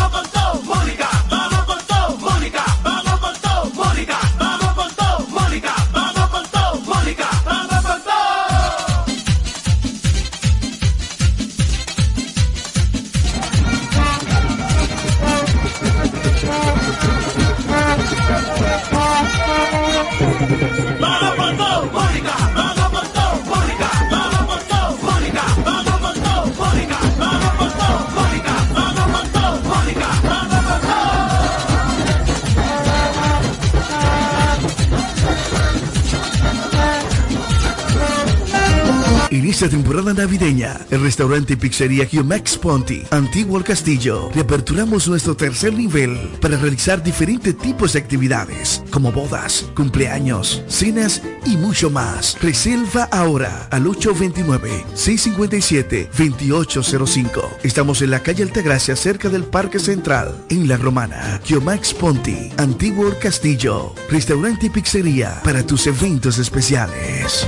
esta temporada navideña, el restaurante y pizzería Max Ponti, Antiguo Castillo, reaperturamos nuestro tercer nivel para realizar diferentes tipos de actividades, como bodas, cumpleaños, cenas y mucho más. Reserva ahora al 829-657-2805. Estamos en la calle Altagracia, cerca del Parque Central, en La Romana. Max Ponti, Antiguo El Castillo, restaurante y pizzería para tus eventos especiales.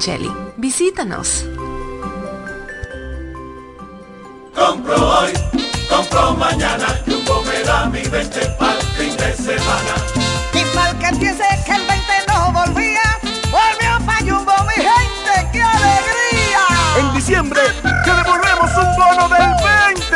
Micheli. Visítanos. Compro hoy, compro mañana, Jumbo me da mi 20 para el fin de semana. Y que empiece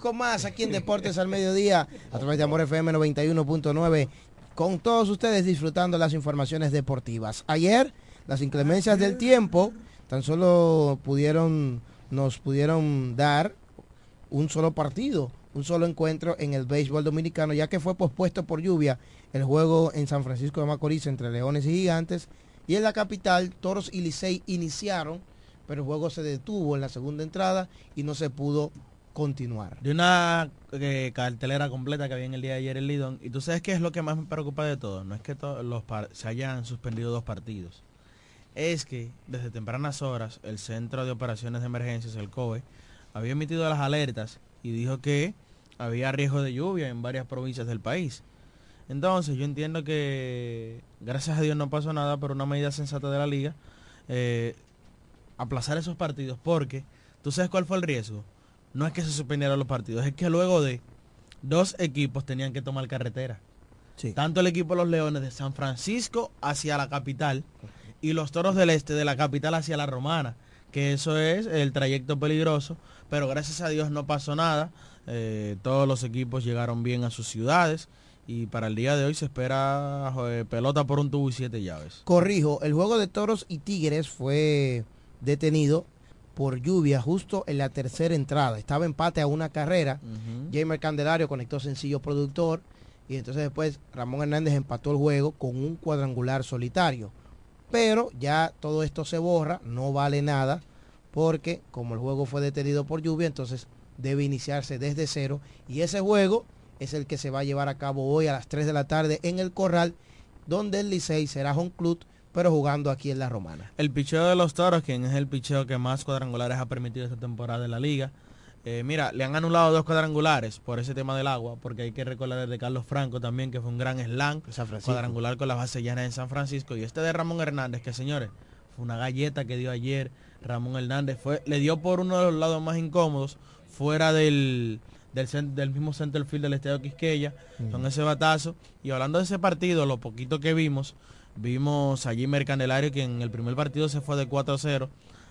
Con más aquí en Deportes al Mediodía a través de Amor FM 91.9 con todos ustedes disfrutando las informaciones deportivas. Ayer las inclemencias del tiempo tan solo pudieron nos pudieron dar un solo partido, un solo encuentro en el béisbol dominicano, ya que fue pospuesto por lluvia el juego en San Francisco de Macorís entre Leones y Gigantes y en la capital Toros y Licey iniciaron, pero el juego se detuvo en la segunda entrada y no se pudo continuar. De una eh, cartelera completa que había en el día de ayer en Lidón. Y tú sabes qué es lo que más me preocupa de todo. No es que los se hayan suspendido dos partidos. Es que desde tempranas horas el Centro de Operaciones de Emergencias, el COE, había emitido las alertas y dijo que había riesgo de lluvia en varias provincias del país. Entonces yo entiendo que gracias a Dios no pasó nada, pero una medida sensata de la liga, eh, aplazar esos partidos porque, ¿tú sabes cuál fue el riesgo? No es que se suspendieran los partidos, es que luego de dos equipos tenían que tomar carretera. Tanto el equipo de los Leones de San Francisco hacia la capital y los Toros del Este de la capital hacia la Romana, que eso es el trayecto peligroso, pero gracias a Dios no pasó nada. eh, todos los equipos llegaron bien a sus ciudades y para el día de hoy se espera eh, pelota por un tubo y siete llaves. Corrijo, el juego de Toros y Tigres fue detenido por lluvia justo en la tercera entrada. Estaba empate a una carrera. Jamer Candelario conectó sencillo productor y entonces después Ramón Hernández empató el juego con un cuadrangular solitario. Pero ya todo esto se borra, no vale nada porque como el juego fue detenido por lluvia, entonces debe iniciarse desde cero y ese juego es el que se va a llevar a cabo hoy a las 3 de la tarde en el Corral, donde el Licey será home club, pero jugando aquí en la Romana. El picheo de los toros, quien es el picheo que más cuadrangulares ha permitido esta temporada en la liga. Eh, mira, le han anulado dos cuadrangulares por ese tema del agua, porque hay que recordar el de Carlos Franco también, que fue un gran slam, cuadrangular con la base llana en San Francisco. Y este de Ramón Hernández, que señores, fue una galleta que dio ayer Ramón Hernández. Fue, le dio por uno de los lados más incómodos, fuera del, del, del mismo center field del Estadio Quisqueya, con ese batazo. Y hablando de ese partido, lo poquito que vimos, vimos a Jimmer Candelario, que en el primer partido se fue de 4-0.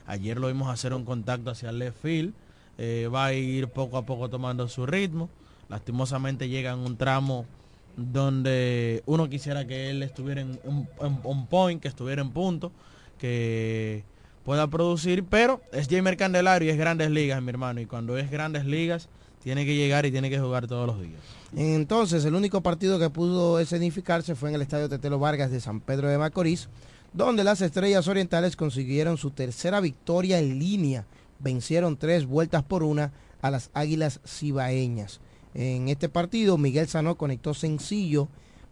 Ayer lo vimos hacer un contacto hacia el. Eh, va a ir poco a poco tomando su ritmo. Lastimosamente llega en un tramo donde uno quisiera que él estuviera en un point, que estuviera en punto, que pueda producir, pero es Jamer Candelario y es grandes ligas, mi hermano, y cuando es grandes ligas tiene que llegar y tiene que jugar todos los días. Entonces, el único partido que pudo escenificarse fue en el Estadio Tetelo Vargas de San Pedro de Macorís, donde las Estrellas Orientales consiguieron su tercera victoria en línea. Vencieron tres vueltas por una a las Águilas Cibaeñas. En este partido, Miguel Sanó conectó sencillo,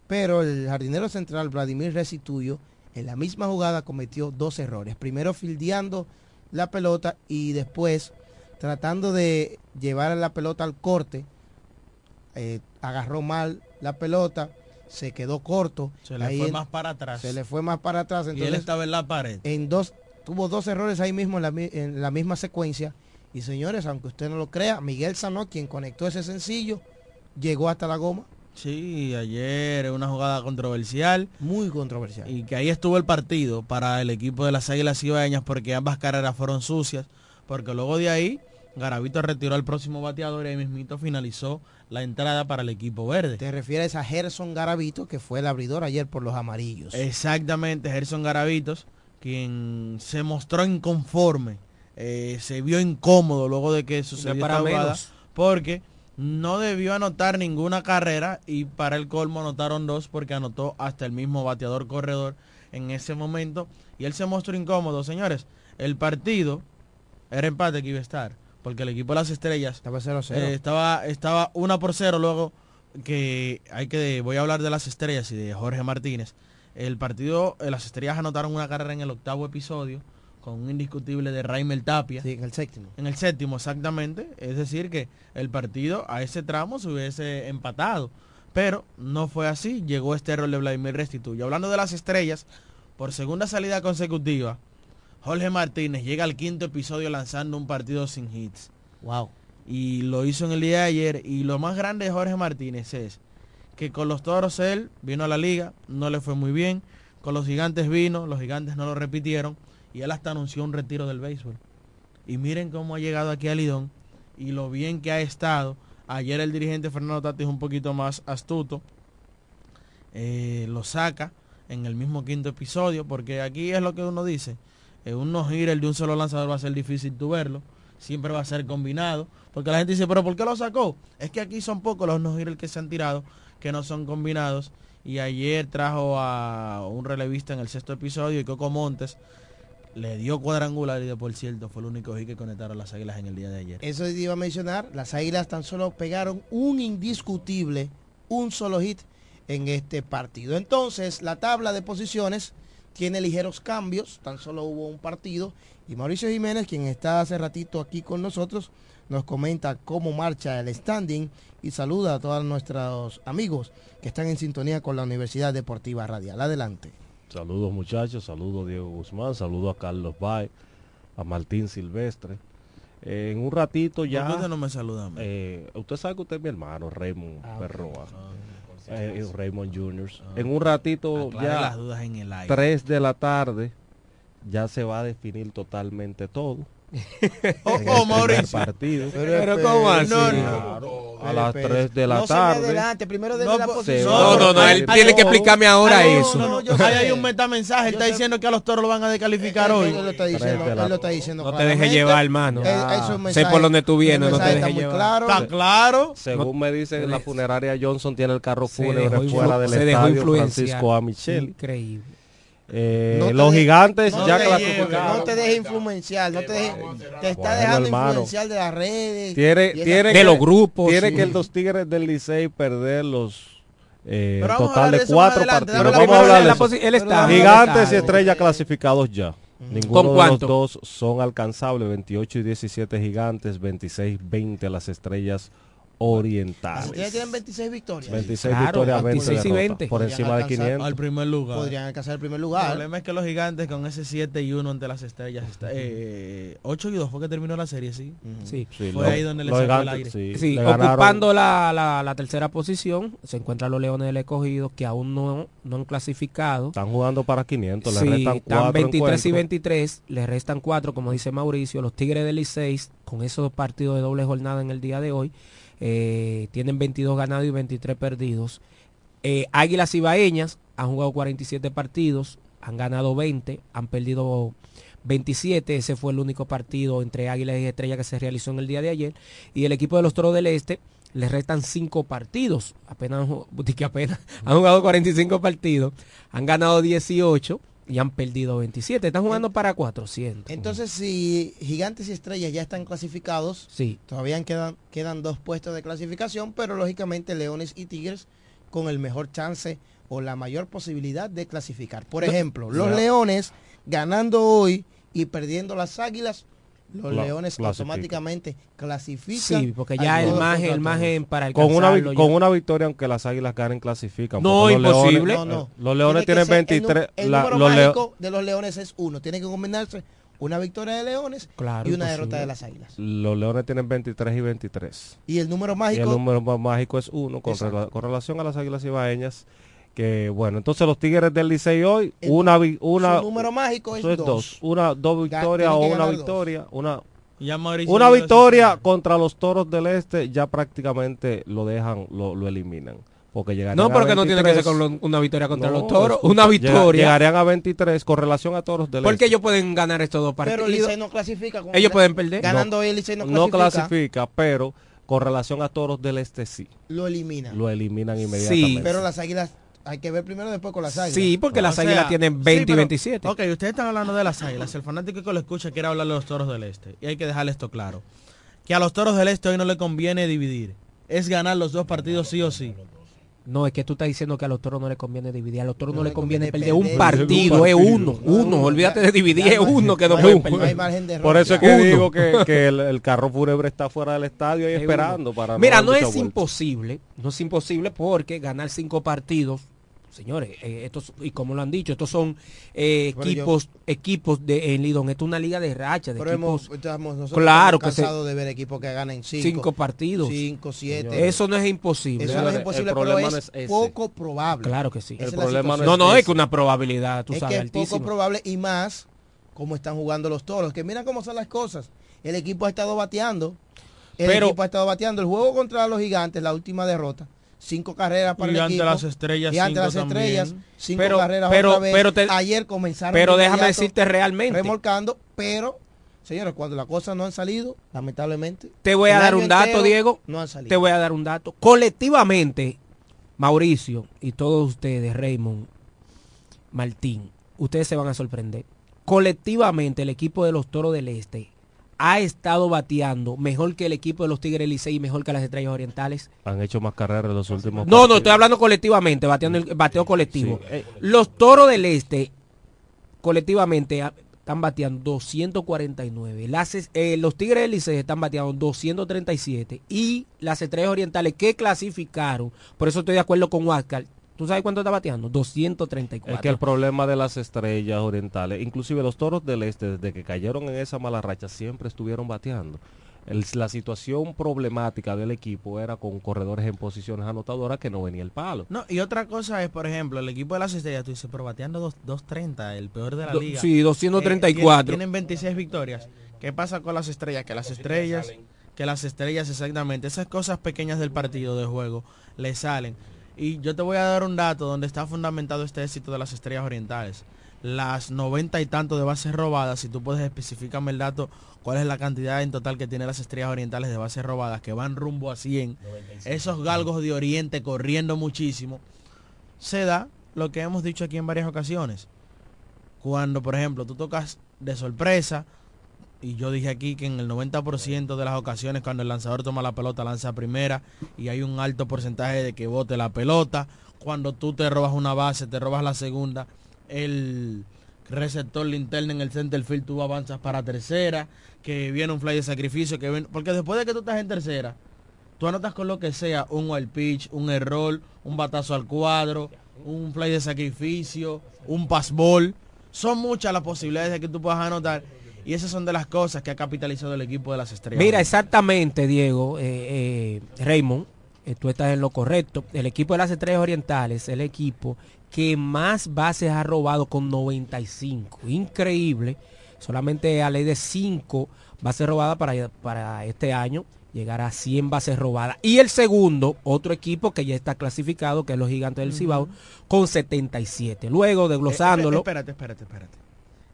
pero el jardinero central Vladimir Restituyo en la misma jugada cometió dos errores. Primero fildeando la pelota y después tratando de llevar la pelota al corte, eh, agarró mal la pelota, se quedó corto. Se le Ahí fue más para atrás. Se le fue más para atrás. y él Entonces, estaba en la pared. en dos, tuvo dos errores ahí mismo en la, en la misma secuencia. Y señores, aunque usted no lo crea, Miguel Sanó, quien conectó ese sencillo, llegó hasta la goma. Sí, ayer una jugada controversial. Muy controversial. Y que ahí estuvo el partido para el equipo de las Águilas Ibaeñas porque ambas carreras fueron sucias. Porque luego de ahí, Garavito retiró al próximo bateador y ahí mismito finalizó la entrada para el equipo verde. Te refieres a Gerson Garavito, que fue el abridor ayer por los amarillos. Exactamente, Gerson Garavitos, quien se mostró inconforme, eh, se vio incómodo luego de que sucedió para esta jugada, menos. porque no debió anotar ninguna carrera y para el colmo anotaron dos porque anotó hasta el mismo bateador corredor en ese momento y él se mostró incómodo, señores. El partido era empate que iba a estar, porque el equipo de las estrellas estaba 0-0. eh, estaba, estaba una por cero luego que hay que voy a hablar de las estrellas y de Jorge Martínez. El partido, eh, las estrellas anotaron una carrera en el octavo episodio con un indiscutible de Raimel Tapia. Sí, en el séptimo. En el séptimo, exactamente. Es decir, que el partido a ese tramo se hubiese empatado. Pero no fue así. Llegó este error de Vladimir Restituyo. Hablando de las estrellas, por segunda salida consecutiva, Jorge Martínez llega al quinto episodio lanzando un partido sin hits. Wow. Y lo hizo en el día de ayer. Y lo más grande de Jorge Martínez es que con los toros él vino a la liga, no le fue muy bien. Con los gigantes vino, los gigantes no lo repitieron. Y él hasta anunció un retiro del béisbol. Y miren cómo ha llegado aquí a Lidón y lo bien que ha estado. Ayer el dirigente Fernando Tati es un poquito más astuto. Eh, lo saca en el mismo quinto episodio, porque aquí es lo que uno dice. Eh, un no el de un solo lanzador va a ser difícil tu verlo. Siempre va a ser combinado. Porque la gente dice, pero ¿por qué lo sacó? Es que aquí son pocos los no que se han tirado que no son combinados. Y ayer trajo a un relevista en el sexto episodio y Coco Montes le dio cuadrangular y de por cierto fue el único hit que conectaron las águilas en el día de ayer. Eso iba a mencionar, las águilas tan solo pegaron un indiscutible, un solo hit en este partido. Entonces, la tabla de posiciones tiene ligeros cambios, tan solo hubo un partido. Y Mauricio Jiménez, quien está hace ratito aquí con nosotros, nos comenta cómo marcha el standing y saluda a todos nuestros amigos que están en sintonía con la Universidad Deportiva Radial. Adelante. Saludos muchachos, saludos Diego Guzmán, saludos a Carlos Bay, a Martín Silvestre. Eh, en un ratito ya... ¿Por qué usted no me saluda? Eh, usted sabe que usted es mi hermano, Raymond Ah. Perroa. Ah, Eh, Raymond Jr. En un ratito ya... las dudas en el aire. 3 de la tarde ya se va a definir totalmente todo. *laughs* Oh, oh, Mauricio. partido. Pero, ¿cómo así? No, no. Claro, a las 3 de la no se tarde. adelante, primero de No, la pues, posición. No, no, no, él tiene que explicarme ahora eso. no, no, yo- ahí hay un metamensaje, él está diciendo que a los toros lo van a descalificar hoy. Él lo está diciendo, él lo está diciendo No te dejes llevar, hermano. Eh, eso es un Sé por dónde tú vienes, no te dejes llevar. claro. Está claro. Según me dicen, la funeraria Johnson tiene el carro Se fúnebre fuera del se dejó estadio influenciar. Francisco A. Michel. Increíble. Eh, No los de- gigantes no ya te clasificaron. No te dejes influenciar, no te dejes, te está Bueno, dejando hermano. influenciar de las redes. Tiene, tiene cosas. que, De los grupos, Tiene sí. que los Tigres del Licey perder los eh, Pero total de de cuatro adelante, partidos. la Vamos a hablar de la eso. posi- él está- Gigantes y está- Estrella clasificados ya. Ninguno ¿Con de los dos son alcanzables. 28 y 17 Gigantes, 26 20 las Estrellas Las orientales. estrellas tienen 26 victorias. 26 Claro, victorias, 20 26 y derrotas, 20. por encima de alcanzar 500. Al primer lugar. Podrían alcanzar el primer El lugar. problema es que los gigantes con ese 7 y 1 ante las estrellas, está, eh, 8 y 2 fue que terminó la serie, sí. Sí. Sí, Fue ahí donde le sacó el aire. sí, Sí, le ganaron- ocupando la, la, la tercera posición se encuentran los Leones del Escogido que aún no, no han clasificado. Están jugando para 500, le Sí, restan están 4 23 y 23, le restan 4, como dice Mauricio. Los Tigres del Licey, con esos partidos de doble jornada en el día de hoy, eh, tienen 22 ganados y 23 perdidos. Eh, Águilas Ibaeñas han jugado 47 partidos, han ganado 20, han perdido 27. Ese fue el único partido entre Águilas y Estrella que se realizó en el día de ayer. Y el equipo de los Toros del Este les restan 5 partidos. Apenas, que apenas han jugado *laughs* 45 partidos, han ganado 18 y han perdido 27. Están jugando para 400. Entonces, si Gigantes y Estrellas ya están clasificados, Sí. todavía quedan, quedan dos puestos de clasificación, pero lógicamente Leones y Tigres con el mejor chance o la mayor posibilidad de clasificar. Por ejemplo, los. Leones ganando hoy y perdiendo las Águilas, los Leones automáticamente clasifican. Sí, porque ya el contra el margen para Con una, ya. con una victoria, aunque las águilas ganen, clasifican. No, los imposible. Leones, No, no. Los leones Tiene tienen ser el nu- 23. El, la- número los Leo- mágico de los Leones es uno. Tiene que combinarse una victoria de Leones Claro, y una imposible. derrota de las Águilas. los leones tienen 23 y 23. Y el número Y el mágico número má- mágico es uno con, rela- con relación a las águilas ibaeñas. Que bueno, entonces los Tigres del Licey hoy, una, una, su número mágico es dos. Una, dos victorias o una dos. victoria, una, Ya una victoria contra los Toros del Este ya prácticamente lo dejan, lo, lo eliminan. Porque llegarían No, a pero que no tiene que ser 23. con lo- una victoria contra No, los toros. escucha, Una victoria. Llegarían a 23 con relación a Toros del Porque Este. ellos pueden ganar estos dos partidos. Pero el Licey no clasifica. con- Ellos pueden perder. Ganando hoy el Licey no no clasifica. clasifica, pero con relación a Toros del Este sí. Lo elimina. Lo eliminan inmediatamente. Pero las Águilas, hay que ver primero después con las Águilas. Sí, porque las O sea, águilas tienen 20 sí, y pero- 27. Ok, ustedes están hablando de las águilas. El fanático que lo escucha quiere hablar de los toros del este. Y hay que dejarle esto claro. Que a los toros del este hoy no le conviene dividir. Es ganar los dos partidos sí o sí. No, es que tú estás diciendo que a los toros no les conviene dividir. A los toros no, No les le conviene conviene perder un partido. Es uno. Uno. Olvídate de dividir. Es uno que no hay perder. Por eso es que Uno. digo que, que el, el carro fúnebre está fuera del estadio y Es esperando uno. para Mira, no es vuelta. imposible. No es imposible porque ganar cinco partidos, señores, eh, estos, y como lo han dicho, estos son eh, yo- equipos equipos de en Lidón. Esto es una liga de racha, de Pero equipos. hemos, estamos, nosotros Claro estamos que se- cansados de ver equipos que ganan cinco, cinco partidos. cinco, siete. Eso no es imposible. Eso no es Señores, imposible, el pero es, es poco probable. Claro que sí. El es problema. No, no, es es que una probabilidad, tú es sabes, que es poco probable y más como están jugando los toros. Que mira cómo son las cosas. El equipo ha estado bateando. El Pero- equipo ha estado bateando. El juego contra los gigantes, la última derrota. Cinco carreras para Y el ante equipo. las estrellas, Y ante cinco las estrellas, también. cinco Pero- carreras pero- otra vez. pero te- Ayer comenzaron Pero déjame decirte realmente. remolcando, pero señores, cuando las cosas no han salido, lamentablemente. Te voy a dar un dato, Diego. No han salido. Te voy a dar un dato. Colectivamente, Mauricio y todos ustedes, Raymond, Martín, ustedes se van a sorprender. Colectivamente, el equipo de los Toros del Este ha estado bateando mejor que el equipo de los Tigres Licey y mejor que las Estrellas Orientales. Han hecho más carreras en los últimos No, no, estoy hablando colectivamente, bateando el bateo colectivo. Sí, eh. Los Toros del Este colectivamente están bateando 249. Las, es- eh, los Tigres del Licey están bateando 237 y las Estrellas Orientales que clasificaron, por eso estoy de acuerdo con Huáscar. ¿Tú sabes cuánto está bateando? 234. Es que el problema de las estrellas orientales, inclusive los toros del este, desde que cayeron en esa mala racha, siempre estuvieron bateando. El- la situación problemática del equipo era con corredores en posiciones anotadoras que no venía el palo. No, y otra cosa es, por ejemplo, el equipo de las estrellas, tú dices, pero bateando dos- 230, el peor de la Do- liga. sí, 234. Eh, tienen, tienen 26 victorias. ¿Qué pasa con las estrellas? Que las estrellas, que las estrellas exactamente, esas cosas pequeñas del partido de juego, le salen. Y yo te voy a dar un dato donde está fundamentado este éxito de las estrellas orientales. Las 90 y tanto de bases robadas, si tú puedes especificarme el dato, cuál es la cantidad en total que tienen las estrellas orientales de bases robadas, que van rumbo a 100. Esos galgos de oriente corriendo muchísimo. Se da lo que hemos dicho aquí en varias ocasiones. Cuando, por ejemplo, tú tocas de sorpresa, y yo dije aquí que en el 90% de las ocasiones cuando el lanzador toma la pelota lanza primera y hay un alto porcentaje de que bote la pelota. Cuando tú te robas una base, te robas la segunda, el receptor linterna en el center field, tú avanzas para tercera, que viene un fly de sacrificio, que viene, porque después de que tú estás en tercera, tú anotas con lo que sea, un wild pitch, un error, un batazo al cuadro, un fly de sacrificio, un pass ball. Son muchas las posibilidades de que tú puedas anotar. Y esas son de las cosas que ha capitalizado el equipo de las estrellas. Mira, exactamente, Diego, eh, eh, Raymond, eh, tú estás en lo correcto. El equipo de las Estrellas Orientales es el equipo que más bases ha robado con 95. Increíble. Solamente a ley de 5 bases robadas para, para este año llegar a 100 bases robadas. Y el segundo, otro equipo que ya está clasificado, que es los Gigantes del Cibao, con 77. Luego, desglosándolo, Eh, espérate, espérate, espérate.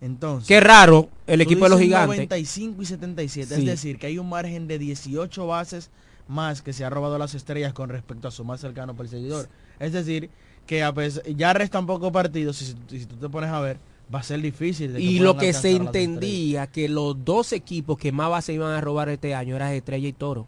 Entonces, qué raro el equipo de los Gigantes. 95 y 77, Sí. es decir, que hay un margen de 18 bases más que se ha robado las estrellas con respecto a su más cercano perseguidor. Es decir, que a pesar- ya restan pocos partidos y si, si tú te pones a ver, va a ser difícil. de Y lo que se entendía que los dos equipos que más bases iban a robar este año eran Estrella y Toro.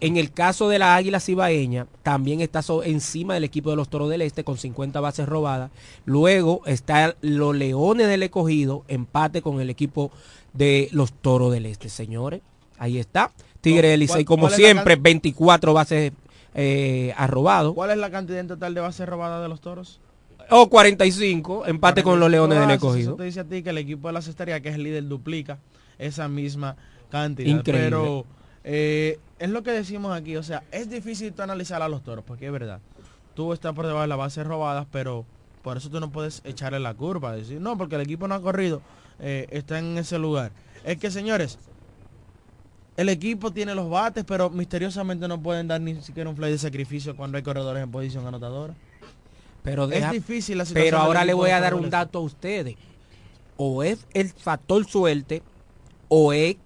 En el caso de la Águila Cibaeña, también está encima del equipo de los Toros del Este con 50 bases robadas. Luego está los Leones del Escogido, empate con el equipo de los Toros del Este, señores. Ahí está. Tigre del Licey, ¿Cuál- como siempre, can- 24 bases eh, ha robado. ¿Cuál es la cantidad en total de bases robadas de los toros? O 45, empate con los Leones del Escogido. Eso te dice a ti que el equipo de la cestería, que es el líder, duplica esa misma cantidad. Increíble. Pero eh, es lo que decimos aquí. O sea, es difícil tú analizar a los toros, porque es verdad. Tú estás por debajo de las bases robadas, pero por eso tú no puedes echarle la curva. Decir, no, porque el equipo no ha corrido, eh, está en ese lugar. Es que, señores, el equipo tiene los bates, pero misteriosamente no pueden dar ni siquiera un fly de sacrificio cuando hay corredores en posición anotadora. Pero es difícil la situación. Pero ahora le voy a dar un dato a ustedes. O es el factor suerte o es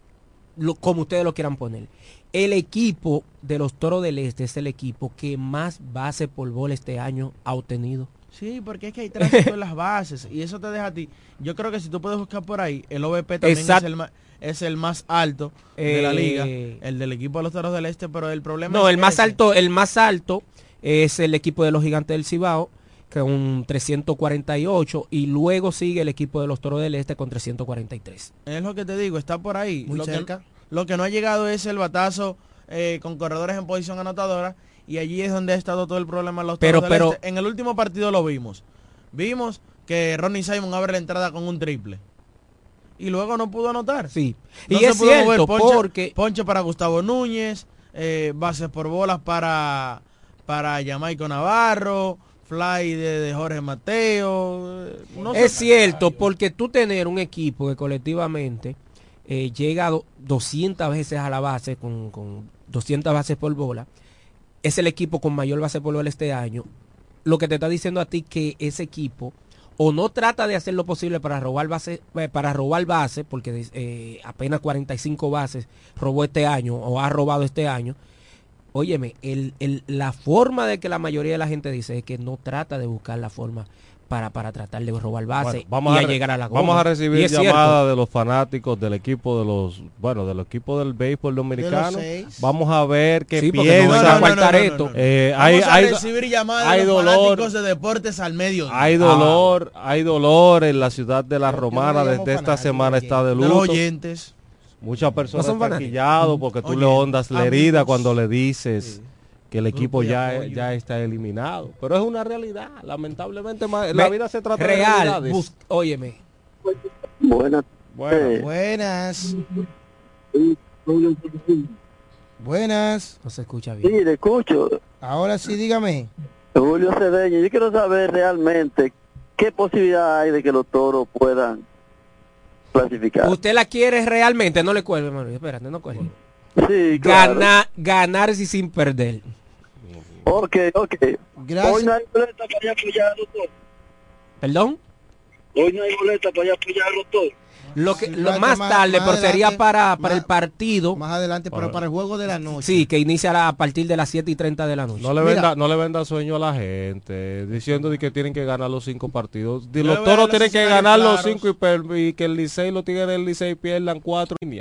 lo- como ustedes lo quieran poner. El equipo de los Toros del Este es el equipo que más base por bola este año ha obtenido. Sí, porque es que hay tránsito en las bases y eso te deja a ti. Yo creo que si tú puedes buscar por ahí, el OVP también es Exacto. el, es el más alto de la Eh, liga, el del equipo de los Toros del Este, pero el problema No, es el más ese. alto, el más alto es el equipo de los Gigantes del Cibao con 348 y luego sigue el equipo de los Toros del Este con 343. Es lo que te digo, está por ahí. Muy lo, cerca. Que, lo que no ha llegado es el batazo eh, con corredores en posición anotadora y allí es donde ha estado todo el problema los Pero- Toros del pero- Este. En el último partido lo vimos. Vimos que Ronnie Simon abre la entrada con un triple. Y luego no pudo anotar. Sí. No y se es pudo mover. cierto Ponche- porque Ponche para Gustavo Núñez, eh, bases por bolas para, para Jamaico Navarro, fly de, Jorge Mateo. eh, no es cierto, porque tú tener un equipo que colectivamente eh, llega a do- 200 veces a la base con, con 200 bases por bola, es el equipo con mayor base por bola este año. Lo que te está diciendo a ti que ese equipo o no trata de hacer lo posible para robar base, eh, para robar base, porque eh, apenas 45 bases robó este año o ha robado este año. Óyeme, el, el- la forma de que la mayoría de la gente dice es que no trata de buscar la forma para, para tratar de robar base Bueno, vamos y a, llegar a la goma. Vamos a recibir llamadas de los fanáticos del equipo de los, bueno, del equipo del béisbol dominicano. Vamos a ver qué Sí, no piensan. van a faltar esto. Eh, Vamos hay, a hay- recibir llamadas hay de los dolor, fanáticos de deportes al medio. hay dolor, hay dolor en la ciudad de la Romana. Desde esta semana está de De los luto. oyentes. Muchas personas No están quillados porque tú le hondas la herida cuando le dices que el equipo de ya, ya está eliminado. Pero es una realidad. Lamentablemente, Me- la vida se trata de real. realidades. bus- óyeme, Buenas. Bueno, Buenas. Buenas. no se escucha Sí, bien. le escucho. Ahora sí, dígame. Julio Cedeño, yo quiero saber realmente qué posibilidad hay de que los toros puedan clasificar. Usted la quiere realmente, no le cuelgue, Manuel. Espérate, no cuelgue. Sí, claro. Ganar, ganarse sin perder. Ok, ok. Gracias. Hoy no hay boleta para ir a apoyar a los toros. ¿Perdón? Hoy no hay boleta para ir a apoyar a los toros. Lo que, Sí, lo más- tarde, más pero sería para, para más- el partido. Más adelante, pero para el juego de la noche. Sí, que inicia la- a partir de las 7 y 30 de la noche. No le, Mira. venda, no le venda sueño a la gente diciendo de que tienen que ganar los cinco partidos. Yo los toros tienen que ganar los cinco y, per- y que el Licey, los Tigres del Licey pierdan cuatro líneas.